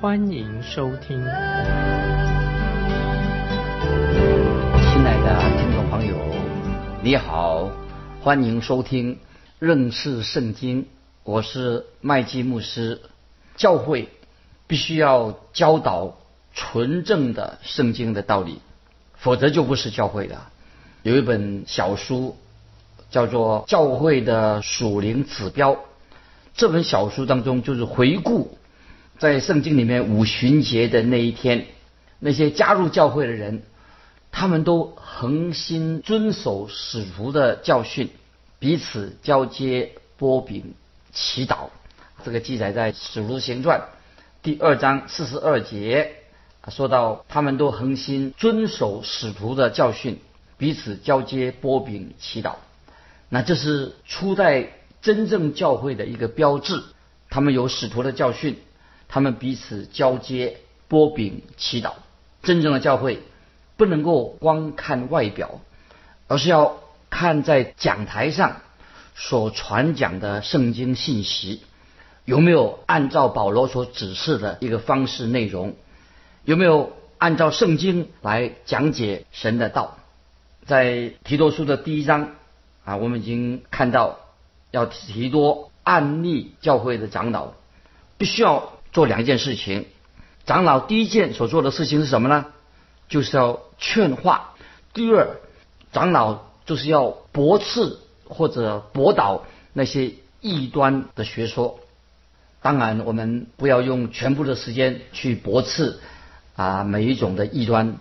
欢迎收听。亲爱的听众朋友，你好，欢迎收听认识圣经。我是麦基牧师。教会必须要教导纯正的圣经的道理，否则就不是教会的。有一本小书叫做《教会的属灵指标》，这本小书当中就是回顾在圣经里面五旬节的那一天，那些加入教会的人，他们都恒心遵守使徒的教训，彼此交接波饼。祈祷，这个记载在《使徒行传》第二章四十二节，说到他们都恒心遵守使徒的教训，彼此交接波饼祈祷。那这是初代真正教会的一个标志。他们有使徒的教训，他们彼此交接波饼祈祷。真正的教会不能够光看外表，而是要看在讲台上。所传讲的圣经信息有没有按照保罗所指示的一个方式内容？有没有按照圣经来讲解神的道？在提多书的第一章啊，我们已经看到要提多案例教会的长老必须要做两件事情。长老第一件所做的事情是什么呢？就是要劝化。第二，长老就是要驳斥。或者驳倒那些异端的学说，当然我们不要用全部的时间去驳斥啊每一种的异端，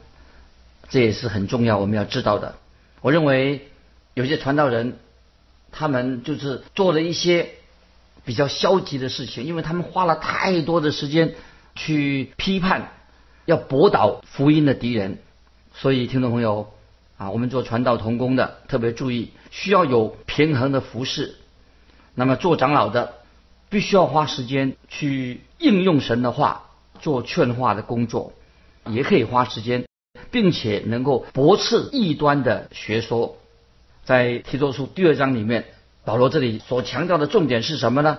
这也是很重要我们要知道的。我认为有些传道人他们就是做了一些比较消极的事情，因为他们花了太多的时间去批判，要驳倒福音的敌人。所以听众朋友啊，我们做传道同工的特别注意。需要有平衡的服饰。那么做长老的必须要花时间去应用神的话，做劝化的工作，也可以花时间，并且能够驳斥异端的学说。在提多书第二章里面，保罗这里所强调的重点是什么呢？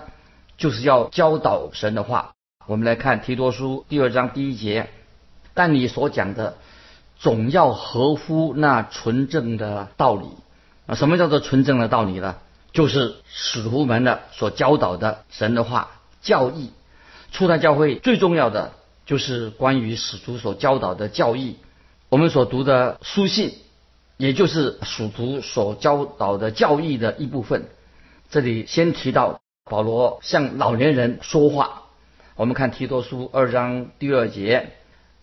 就是要教导神的话。我们来看提多书第二章第一节：但你所讲的，总要合乎那纯正的道理。啊，什么叫做纯正的道理呢？就是使徒们的所教导的神的话教义。初代教会最重要的就是关于使徒所教导的教义。我们所读的书信，也就是使徒所教导的教义的一部分。这里先提到保罗向老年人说话。我们看提多书二章第二节，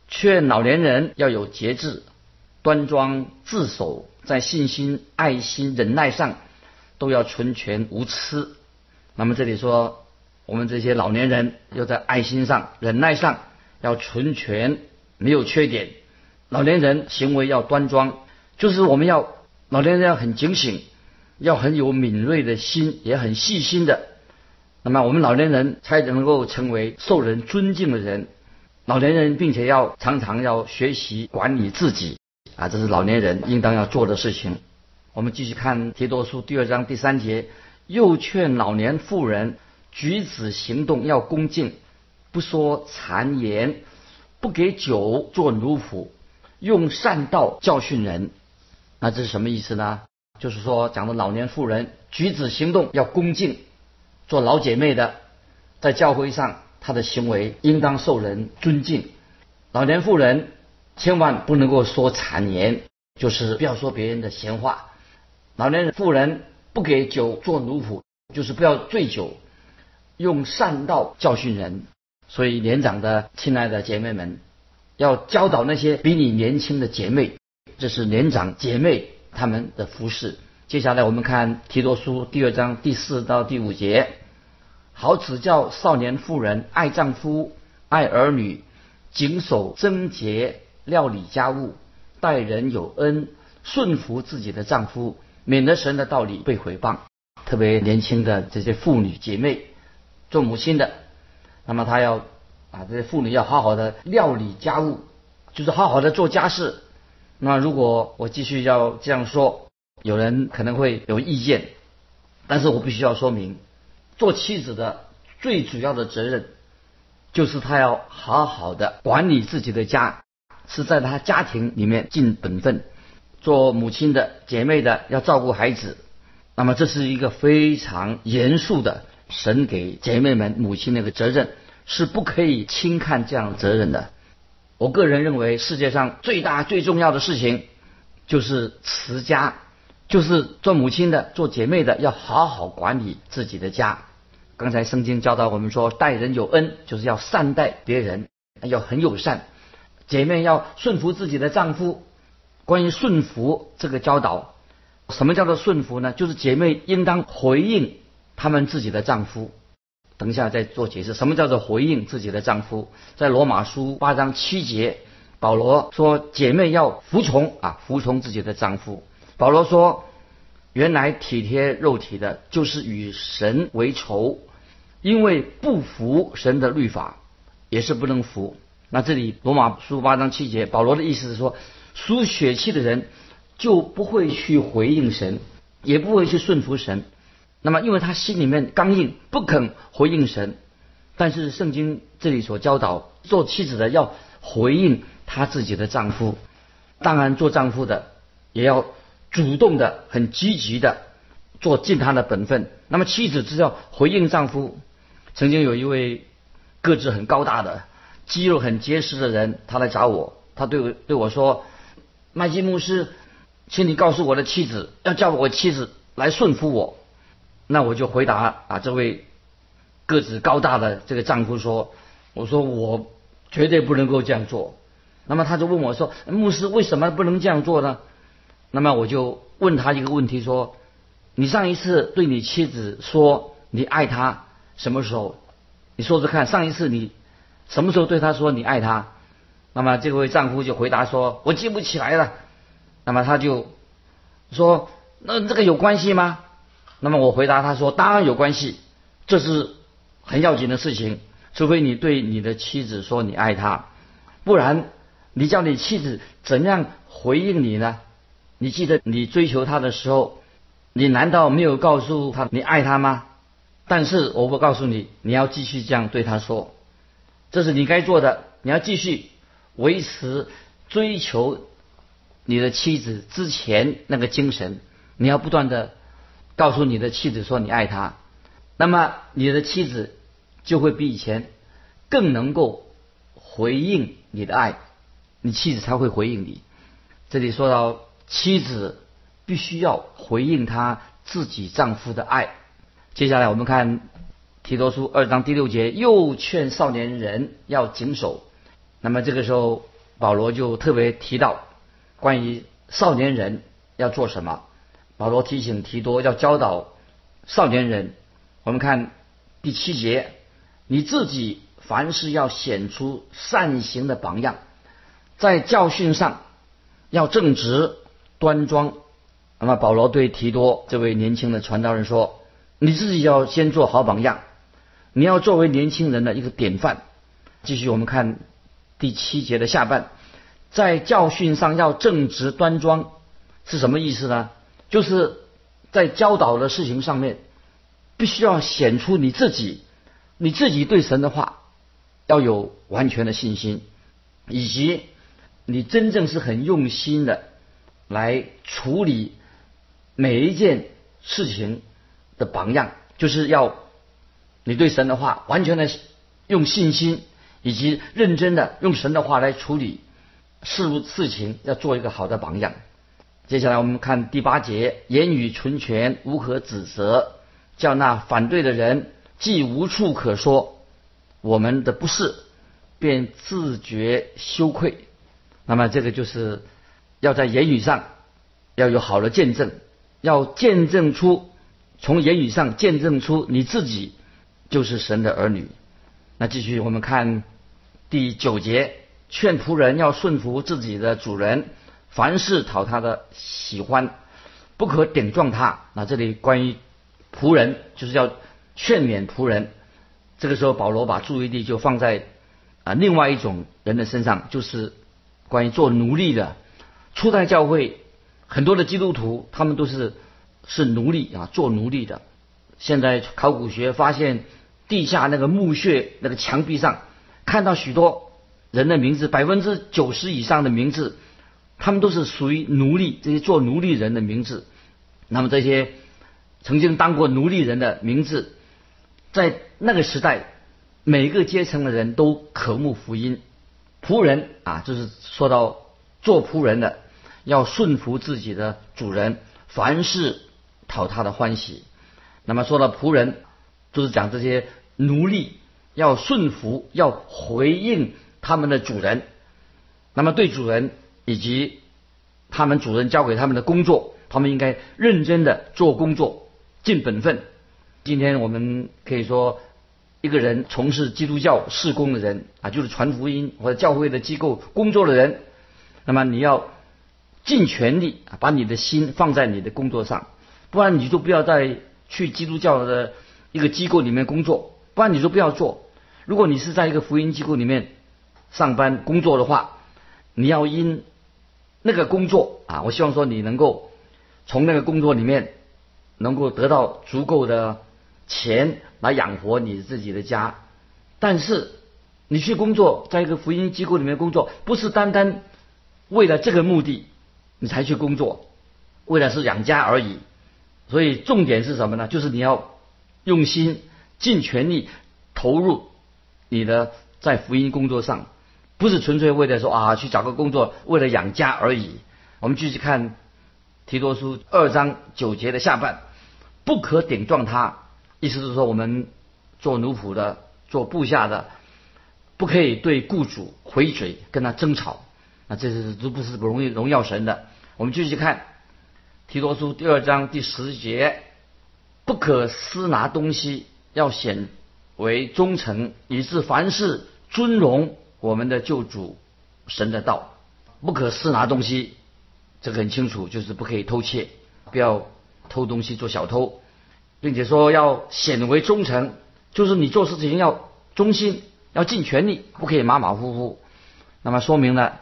劝老年人要有节制，端庄自守。在信心、爱心、忍耐上，都要纯全无疵。那么这里说，我们这些老年人要在爱心上、忍耐上要纯全，没有缺点。老年人行为要端庄，就是我们要老年人要很警醒，要很有敏锐的心，也很细心的。那么我们老年人才能够成为受人尊敬的人。老年人并且要常常要学习管理自己。啊，这是老年人应当要做的事情。我们继续看提多书第二章第三节，又劝老年妇人举止行动要恭敬，不说谗言，不给酒做奴仆，用善道教训人。那这是什么意思呢？就是说，讲的老年妇人举止行动要恭敬，做老姐妹的，在教会上她的行为应当受人尊敬。老年妇人。千万不能够说谗言，就是不要说别人的闲话。老年人、妇人不给酒做奴仆，就是不要醉酒，用善道教训人。所以年长的亲爱的姐妹们，要教导那些比你年轻的姐妹，这是年长姐妹他们的服饰。接下来我们看提多书第二章第四到第五节，好指教少年妇人爱丈夫、爱儿女。谨守贞洁，料理家务，待人有恩，顺服自己的丈夫，免得神的道理被毁谤。特别年轻的这些妇女姐妹，做母亲的，那么她要啊，这些妇女要好好的料理家务，就是好好的做家事。那如果我继续要这样说，有人可能会有意见，但是我必须要说明，做妻子的最主要的责任，就是她要好好的管理自己的家，是在她家庭里面尽本分。做母亲的姐妹的要照顾孩子，那么这是一个非常严肃的神给姐妹们母亲那个责任，是不可以轻看这样的责任的。我个人认为，世界上最大最重要的事情就是持家，就是做母亲的、做姐妹的要好好管理自己的家。刚才圣经教导我们说，待人有恩，就是要善待别人，要很友善。姐妹要顺服自己的丈夫。关于顺服这个教导，什么叫做顺服呢？就是姐妹应当回应他们自己的丈夫。等一下再做解释，什么叫做回应自己的丈夫？在罗马书八章七节，保罗说姐妹要服从啊，服从自己的丈夫。保罗说，原来体贴肉体的，就是与神为仇，因为不服神的律法，也是不能服。那这里罗马书八章七节，保罗的意思是说，输血气的人就不会去回应神，也不会去顺服神。那么，因为他心里面刚硬，不肯回应神。但是圣经这里所教导，做妻子的要回应她自己的丈夫。当然，做丈夫的也要主动的、很积极的做尽他的本分。那么，妻子只要回应丈夫。曾经有一位个子很高大的、肌肉很结实的人，他来找我，他对我对我说：“麦基牧师，请你告诉我的妻子，要叫我妻子来顺服我。”那我就回答啊，这位个子高大的这个丈夫说：“我说我绝对不能够这样做。”那么他就问我说：“牧师为什么不能这样做呢？”那么我就问他一个问题说：“你上一次对你妻子说你爱她什么时候？你说说看，上一次你什么时候对她说你爱她？”那么这位丈夫就回答说：“我记不起来了。”那么他就说：“那这个有关系吗？”那么我回答他说：“当然有关系，这是很要紧的事情。除非你对你的妻子说你爱她，不然你叫你妻子怎样回应你呢？你记得你追求她的时候，你难道没有告诉她你爱她吗？但是我不告诉你，你要继续这样对她说，这是你该做的。你要继续维持追求你的妻子之前那个精神，你要不断的。”告诉你的妻子说你爱她，那么你的妻子就会比以前更能够回应你的爱，你妻子才会回应你。这里说到妻子必须要回应她自己丈夫的爱。接下来我们看提多书二章第六节，又劝少年人要谨守。那么这个时候保罗就特别提到关于少年人要做什么。保罗提醒提多要教导少年人。我们看第七节，你自己凡事要显出善行的榜样，在教训上要正直端庄。那么保罗对提多这位年轻的传道人说：“你自己要先做好榜样，你要作为年轻人的一个典范。”继续我们看第七节的下半，在教训上要正直端庄是什么意思呢？就是在教导的事情上面，必须要显出你自己，你自己对神的话要有完全的信心，以及你真正是很用心的来处理每一件事情的榜样，就是要你对神的话完全的用信心，以及认真的用神的话来处理事物事情，要做一个好的榜样。接下来我们看第八节，言语纯全，无可指责，叫那反对的人既无处可说我们的不是，便自觉羞愧。那么这个就是要在言语上要有好的见证，要见证出从言语上见证出你自己就是神的儿女。那继续我们看第九节，劝仆人要顺服自己的主人，凡事讨他的喜欢，不可顶撞他。那这里关于仆人，就是要劝勉仆人。这个时候，保罗把注意力就放在啊另外一种人的身上，就是关于做奴隶的。初代教会很多的基督徒，他们都是是奴隶啊，做奴隶的。现在考古学发现地下那个墓穴那个墙壁上。看到许多人的名字，百分之九十以上的名字，他们都是属于奴隶，这些做奴隶人的名字。那么这些曾经当过奴隶人的名字，在那个时代，每个阶层的人都渴慕福音。仆人啊，就是说到做仆人的，要顺服自己的主人，凡事讨他的欢喜。那么说到仆人，就是讲这些奴隶。要顺服，要回应他们的主人。那么对主人以及他们主人交给他们的工作，他们应该认真的做工作，尽本分。今天我们可以说，一个人从事基督教事工的人啊，就是传福音或者教会的机构工作的人，那么你要尽全力啊，把你的心放在你的工作上，不然你就不要再去基督教的一个机构里面工作，不然你就不要做。如果你是在一个福音机构里面上班工作的话，你要因那个工作啊，我希望说你能够从那个工作里面能够得到足够的钱来养活你自己的家。但是你去工作，在一个福音机构里面工作，不是单单为了这个目的你才去工作，为了是养家而已。所以重点是什么呢？就是你要用心、尽全力投入。你的在福音工作上，不是纯粹为了说啊去找个工作，为了养家而已。我们继续看提多书二章九节的下半，不可顶撞他，意思是说我们做奴仆的、做部下的，不可以对雇主回嘴，跟他争吵。那这是都不是容易荣耀神的。我们继续看提多书第二章第十节，不可私拿东西，要显。为忠诚，以致凡事尊荣我们的救主神的道，不可私拿东西，这个很清楚，就是不可以偷窃，不要偷东西做小偷，并且说要显为忠诚，就是你做事情要忠心，要尽全力，不可以马马虎虎。那么说明了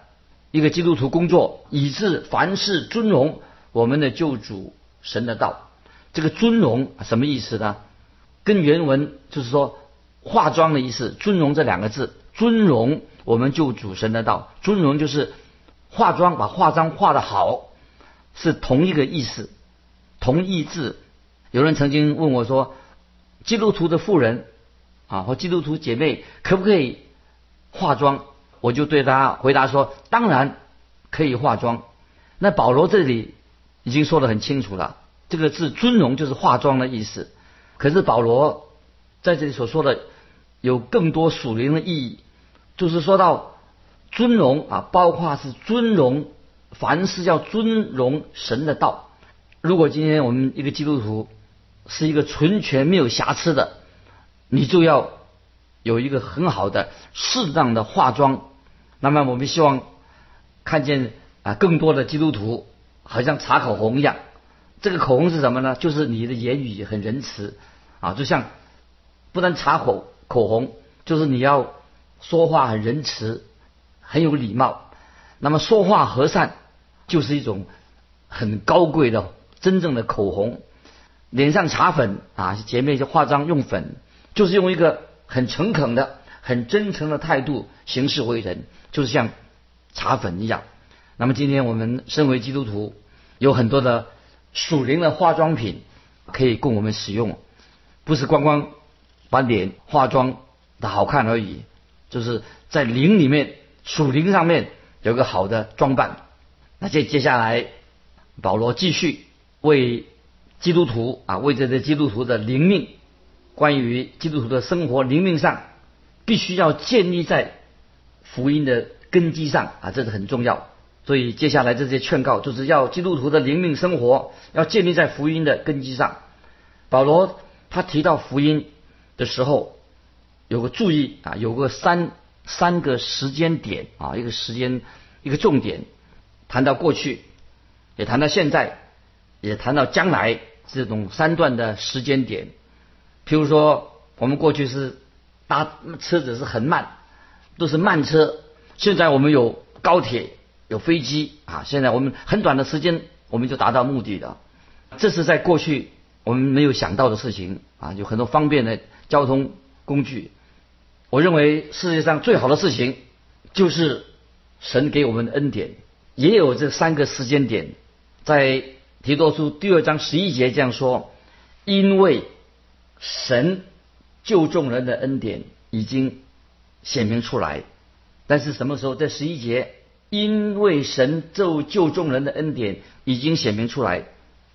一个基督徒工作，以致凡事尊荣我们的救主神的道。这个尊荣什么意思呢？跟原文就是说。化妆的意思，尊荣这两个字，尊荣我们就主神的道，尊荣就是化妆，把化妆化的好，是同一个意思，同义字。有人曾经问我说，基督徒的妇人啊，或基督徒姐妹可不可以化妆？我就对他回答说，当然可以化妆。那保罗这里已经说得很清楚了，这个字尊荣就是化妆的意思。可是保罗在这里所说的。有更多属灵的意义，就是说到尊荣啊，包括是尊荣，凡事要尊荣神的道。如果今天我们一个基督徒是一个纯全没有瑕疵的，你就要有一个很好的适当的化妆。那么我们希望看见啊更多的基督徒好像擦口红一样，这个口红是什么呢？就是你的言语很仁慈啊，就像不能擦口。口红就是你要说话很仁慈，很有礼貌。那么说话和善就是一种很高贵的真正的口红。脸上擦粉啊，姐妹就化妆用粉，就是用一个很诚恳的、很真诚的态度行事为人，就是像擦粉一样。那么今天我们身为基督徒，有很多的属灵的化妆品可以供我们使用，不是光光。把脸化妆的好看而已，就是在灵里面属灵上面有个好的装扮。那接接下来，保罗继续为基督徒啊，为这些基督徒的灵命，关于基督徒的生活灵命上，必须要建立在福音的根基上啊，这是很重要。所以接下来这些劝告，就是要基督徒的灵命生活要建立在福音的根基上。保罗他提到福音。的时候，有个注意啊，有个三三个时间点啊，一个时间一个重点，谈到过去，也谈到现在，也谈到将来这种三段的时间点。譬如说，我们过去是搭车子是很慢，都是慢车，现在我们有高铁、有飞机啊，现在我们很短的时间我们就达到目的了。这是在过去我们没有想到的事情啊，有很多方便的交通工具。我认为世界上最好的事情就是神给我们的恩典，也有这三个时间点，在提多书第二章十一节这样说：因为神救众人的恩典已经显明出来。但是什么时候？在十一节，因为神救救众人的恩典已经显明出来。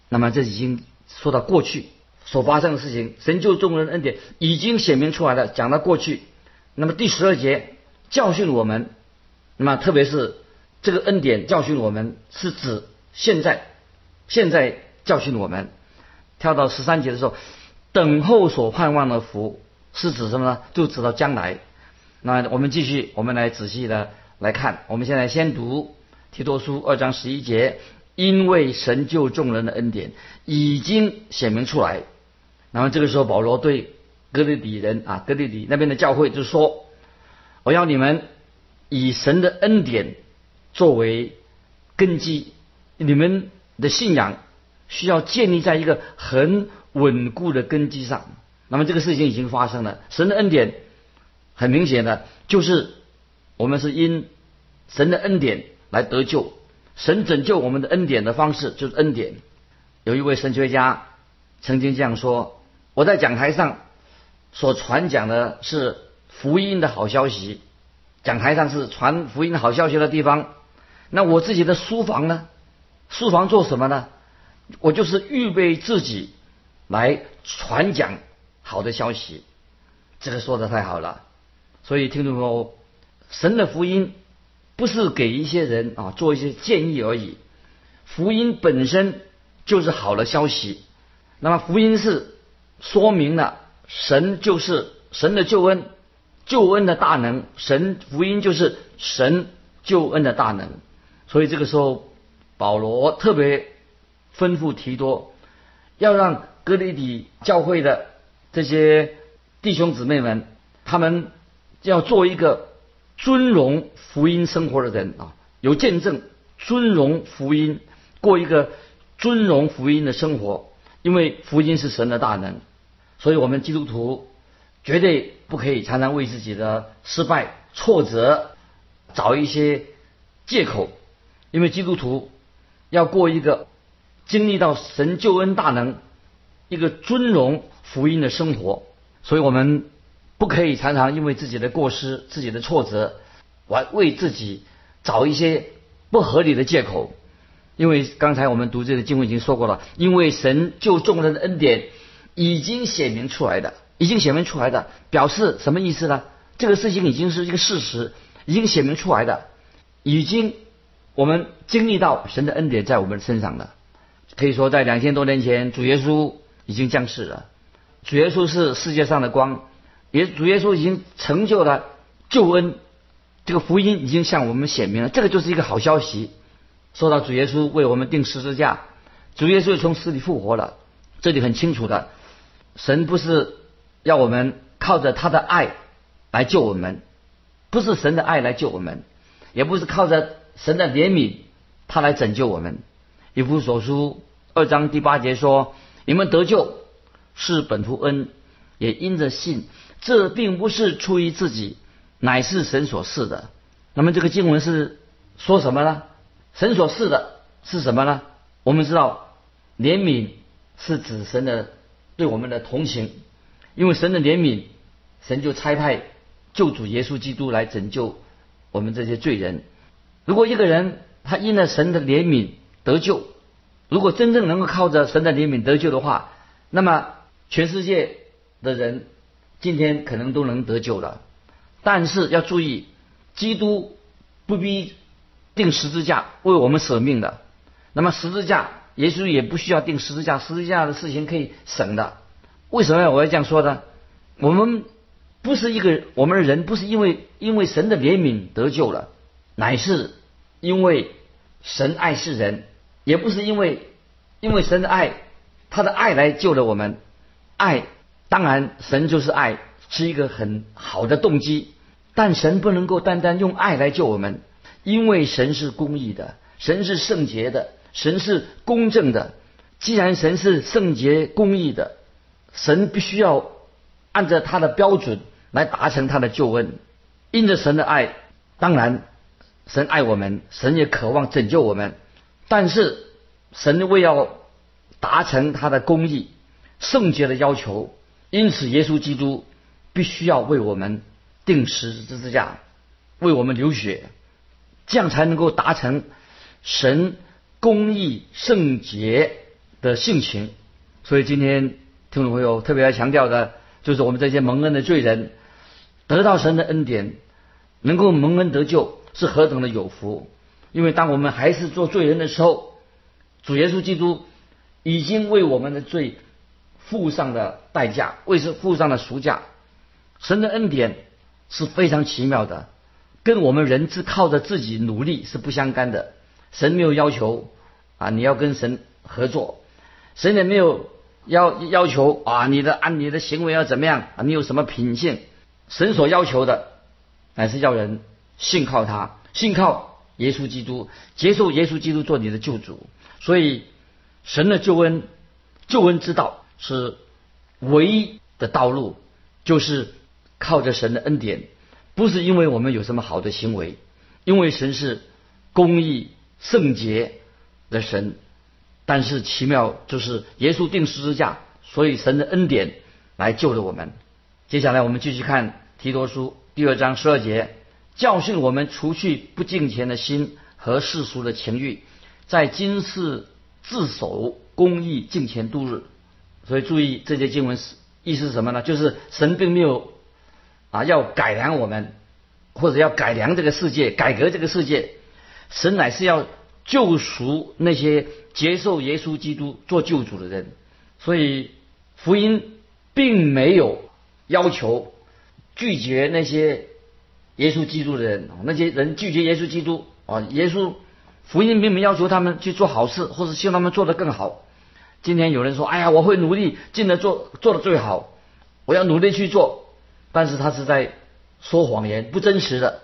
那么这已经说到过去所发生的事情，神救众人的恩典已经显明出来了，讲到过去。那么第十二节教训我们，那么特别是这个恩典教训我们，是指现在，现在教训我们。跳到十三节的时候，等候所盼望的福是指什么呢？就指到将来。那我们继续，我们来仔细的来看。我们现在先读提多书二章十一节，因为神救众人的恩典已经显明出来。那么这个时候，保罗对。哥利底人啊，哥利底那边的教会就说：“我要你们以神的恩典作为根基，你们的信仰需要建立在一个很稳固的根基上。那么这个事情已经发生了，神的恩典很明显的就是我们是因神的恩典来得救，神拯救我们的恩典的方式就是恩典。有一位神学家曾经这样说：我在讲台上。”所传讲的是福音的好消息，讲台上是传福音好消息的地方。那我自己的书房呢？书房做什么呢？我就是预备自己来传讲好的消息。这个说的太好了。所以听众朋友，神的福音不是给一些人啊做一些建议而已，福音本身就是好的消息。那么福音是说明了。神就是神的救恩，救恩的大能。神福音就是神救恩的大能。所以这个时候，保罗特别吩咐提多，要让哥林底教会的这些弟兄姊妹们，他们要做一个尊荣福音生活的人啊，有见证，尊荣福音，过一个尊荣福音的生活，因为福音是神的大能。所以，我们基督徒绝对不可以常常为自己的失败、挫折找一些借口，因为基督徒要过一个经历到神救恩大能、一个尊荣福音的生活。所以我们不可以常常因为自己的过失、自己的挫折，来为自己找一些不合理的借口。因为刚才我们读这个经文已经说过了，因为神救众人的恩典。已经显明出来的，已经显明出来的，表示什么意思呢？这个事情已经是一个事实，已经显明出来的，已经我们经历到神的恩典在我们身上了。可以说，在两千多年前，主耶稣已经降世了。主耶稣是世界上的光，也主耶稣已经成就了救恩，这个福音已经向我们显明了。这个就是一个好消息。说到主耶稣为我们定十字架，主耶稣从死里复活了，这里很清楚的。神不是要我们靠着他的爱来救我们，不是神的爱来救我们，也不是靠着神的怜悯他来拯救我们。以弗所书二章第八节说：“你们得救是本乎恩，也因着信。这并不是出于自己，乃是神所赐的。”那么这个经文是说什么呢？神所赐的是什么呢？我们知道怜悯是指神的。对我们的同情，因为神的怜悯，神就差派救主耶稣基督来拯救我们这些罪人。如果一个人他因了神的怜悯得救，如果真正能够靠着神的怜悯得救的话，那么全世界的人今天可能都能得救了。但是要注意，基督不必定十字架为我们舍命的。那么十字架。耶稣也不需要定十字架，十字架的事情可以省的。为什么我要这样说呢？我们不是一个我们的人不是因为因为神的怜悯得救了，乃是因为神爱世人，也不是因为因为神的爱，他的爱来救了我们。爱当然神就是爱，是一个很好的动机，但神不能够单单用爱来救我们，因为神是公义的，神是圣洁的，神是公正的。既然神是圣洁公义的，神必须要按照他的标准来达成他的救恩。因着神的爱，当然神爱我们，神也渴望拯救我们。但是神为要达成他的公义、圣洁的要求，因此耶稣基督必须要为我们定十字架，为我们流血，这样才能够达成神公义圣洁。的性情，所以今天听众朋友特别要强调的，就是我们这些蒙恩的罪人，得到神的恩典，能够蒙恩得救，是何等的有福！因为当我们还是做罪人的时候，主耶稣基督已经为我们的罪付上了代价，为是付上了赎价。神的恩典是非常奇妙的，跟我们人只靠着自己努力是不相干的。神没有要求啊，你要跟神合作。神也没有要要求啊，你的按你的行为要怎么样啊？你有什么品性？神所要求的，乃是要人信靠他，信靠耶稣基督，接受耶稣基督做你的救主。所以，神的救恩，救恩之道是唯一的道路，就是靠着神的恩典，不是因为我们有什么好的行为，因为神是公义圣洁的神。但是奇妙就是耶稣定十字架，所以神的恩典来救了我们。接下来我们继续看提多书第二章十二节，教训我们除去不敬虔的心和世俗的情欲，在今世自守公义敬虔度日。所以注意这些经文是意思是什么呢？就是神并没有啊要改良我们，或者要改良这个世界，改革这个世界，神乃是要。救赎那些接受耶稣基督做救主的人，所以福音并没有要求拒绝那些耶稣基督的人。那些人拒绝耶稣基督啊，耶稣福音并没要求他们去做好事，或者希望他们做得更好。今天有人说：“哎呀，我会努力，尽力做，做的最好，我要努力去做。”但是他是在说谎言，不真实的。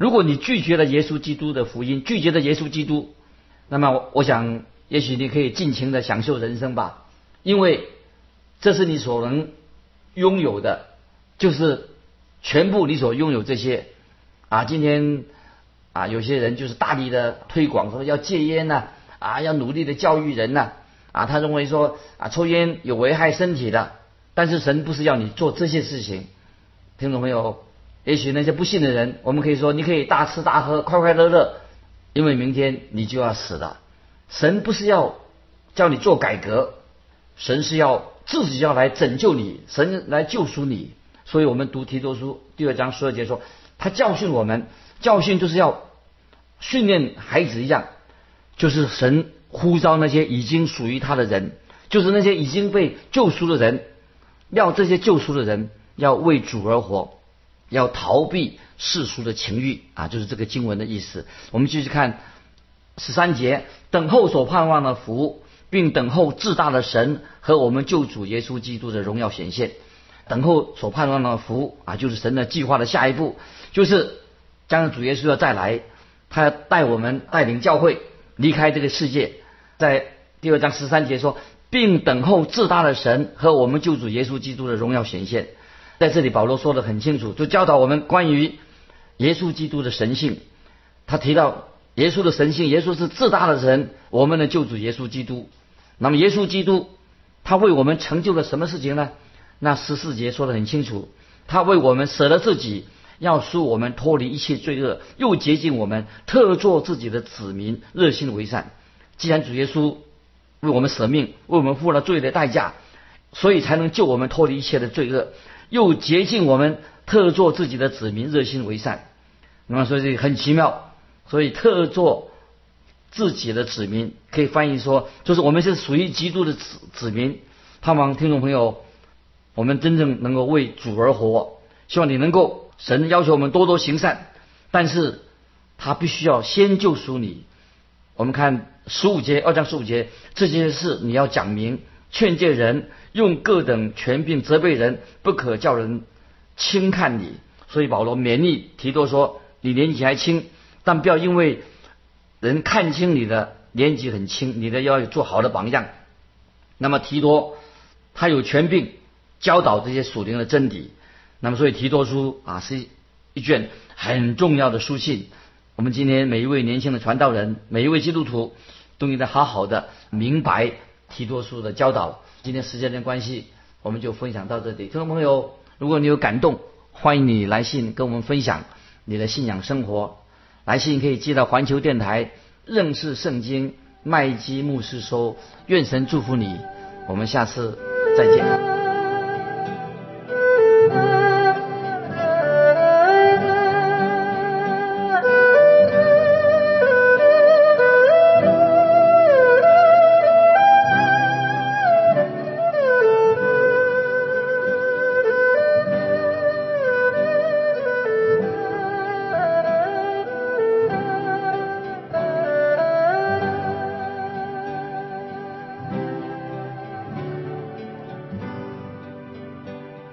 如果你拒绝了耶稣基督的福音，拒绝了耶稣基督，那么我想，也许你可以尽情的享受人生吧，因为这是你所能拥有的，就是全部你所拥有这些啊。今天啊，有些人就是大力的推广说要戒烟呐，啊，要努力的教育人呐，啊，他认为说啊，抽烟有危害身体的，但是神不是要你做这些事情，听众朋友。也许那些不信的人，我们可以说，你可以大吃大喝，快快乐乐，因为明天你就要死了。神不是要叫你做改革，神是要自己要来拯救你，神来救赎你。所以我们读提多书第二章十二节说，他教训我们，教训就是要训练孩子一样，就是神呼召那些已经属于他的人，就是那些已经被救赎的人，要这些救赎的人要为主而活。要逃避世俗的情欲啊，就是这个经文的意思。我们继续看十三节，等候所盼望的福，并等候至大的神和我们救主耶稣基督的荣耀显现。等候所盼望的福啊，就是神的计划的下一步，就是将主耶稣要再来，他要带我们带领教会离开这个世界。在第二章十三节说，并等候至大的神和我们救主耶稣基督的荣耀显现。在这里，保罗说的很清楚，就教导我们关于耶稣基督的神性。他提到耶稣的神性，耶稣是至大的神，我们的救主耶稣基督。那么，耶稣基督他为我们成就了什么事情呢？那十四节说的很清楚，他为我们舍了自己，要赎我们脱离一切罪恶，又洁净我们，特做自己的子民，热心为善。既然主耶稣为我们舍命，为我们付了罪的代价，所以才能救我们脱离一切的罪恶。又竭尽我们，特做自己的子民，热心为善。那么所以很奇妙，所以特做自己的子民，可以翻译说，就是我们是属于基督的子子民。盼望听众朋友，我们真正能够为主而活，希望你能够，神要求我们多多行善，但是他必须要先救赎你。我们看十五节，二章十五节，这件事你要讲明，劝诫人，用各等权柄责备人，不可叫人轻看你。所以保罗勉励提多说：“你年纪还轻，但不要因为人看清你的年纪很轻，你的要做好的榜样。”那么提多他有权柄教导这些属灵的真理。那么所以提多书啊是一卷很重要的书信。我们今天每一位年轻的传道人，每一位基督徒都应该好好的明白提多书的教导。今天时间的关系，我们就分享到这里。听众朋友，如果你有感动，欢迎你来信跟我们分享你的信仰生活。来信可以寄到环球电台认识圣经麦基牧师收。愿神祝福你，我们下次再见。